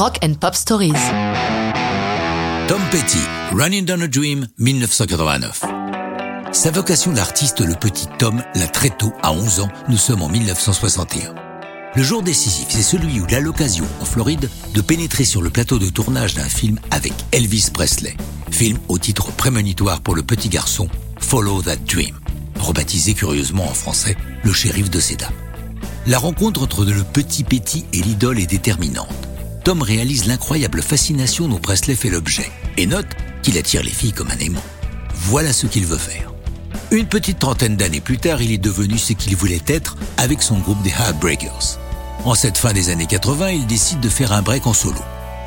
Rock and Pop Stories. Tom Petty, Running Down a Dream, 1989. Sa vocation d'artiste, le petit Tom, l'a très tôt, à 11 ans, nous sommes en 1961. Le jour décisif, c'est celui où il a l'occasion, en Floride, de pénétrer sur le plateau de tournage d'un film avec Elvis Presley. Film au titre prémonitoire pour le petit garçon, Follow That Dream, rebaptisé curieusement en français Le shérif de Seda. La rencontre entre le petit Petty et l'idole est déterminante. Tom réalise l'incroyable fascination dont Presley fait l'objet et note qu'il attire les filles comme un aimant. Voilà ce qu'il veut faire. Une petite trentaine d'années plus tard, il est devenu ce qu'il voulait être avec son groupe des Heartbreakers. En cette fin des années 80, il décide de faire un break en solo.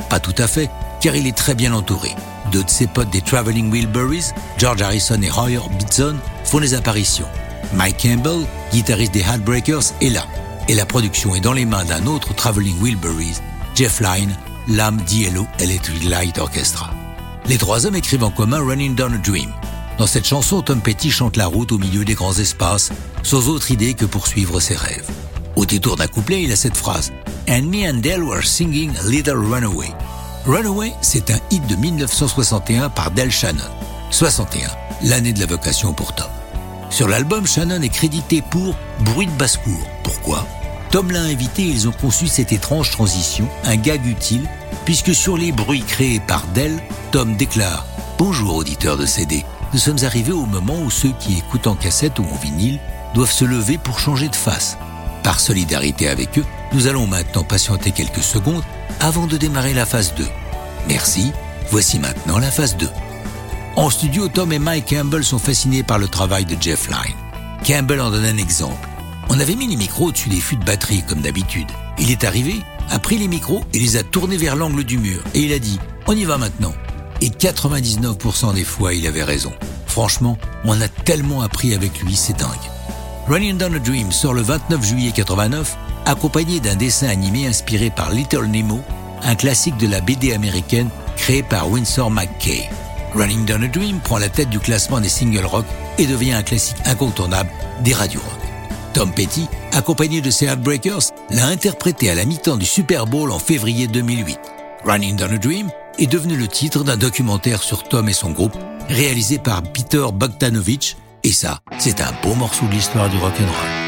Pas tout à fait, car il est très bien entouré. Deux de ses potes des Traveling Wilburys, George Harrison et Roy Orbison, font des apparitions. Mike Campbell, guitariste des Heartbreakers, est là. Et la production est dans les mains d'un autre Traveling Wilburys, Jeff Lynne, l'âme d'Yellow Electric Light Orchestra. Les trois hommes écrivent en commun Running Down a Dream. Dans cette chanson, Tom Petty chante la route au milieu des grands espaces, sans autre idée que poursuivre ses rêves. Au détour d'un couplet, il a cette phrase And me and Dell were singing Little Runaway. Runaway, c'est un hit de 1961 par Del Shannon. 61, l'année de la vocation pour Tom. Sur l'album, Shannon est crédité pour bruit de basse-cour. Pourquoi? Tom l'a invité et ils ont conçu cette étrange transition, un gag utile, puisque sur les bruits créés par Dell, Tom déclare Bonjour auditeurs de CD, nous sommes arrivés au moment où ceux qui écoutent en cassette ou en vinyle doivent se lever pour changer de face. Par solidarité avec eux, nous allons maintenant patienter quelques secondes avant de démarrer la phase 2. Merci, voici maintenant la phase 2. En studio, Tom et Mike Campbell sont fascinés par le travail de Jeff Lynne. Campbell en donne un exemple. On avait mis les micros au-dessus des fûts de batterie, comme d'habitude. Il est arrivé, a pris les micros et les a tournés vers l'angle du mur. Et il a dit, on y va maintenant. Et 99% des fois, il avait raison. Franchement, on a tellement appris avec lui, c'est dingue. Running Down a Dream sort le 29 juillet 89, accompagné d'un dessin animé inspiré par Little Nemo, un classique de la BD américaine créé par Winsor McKay. Running Down a Dream prend la tête du classement des singles rock et devient un classique incontournable des radios rock. Tom Petty, accompagné de ses Heartbreakers, l'a interprété à la mi-temps du Super Bowl en février 2008. Running Down a Dream est devenu le titre d'un documentaire sur Tom et son groupe, réalisé par Peter Bogdanovich, et ça, c'est un beau morceau de l'histoire du rock'n'roll.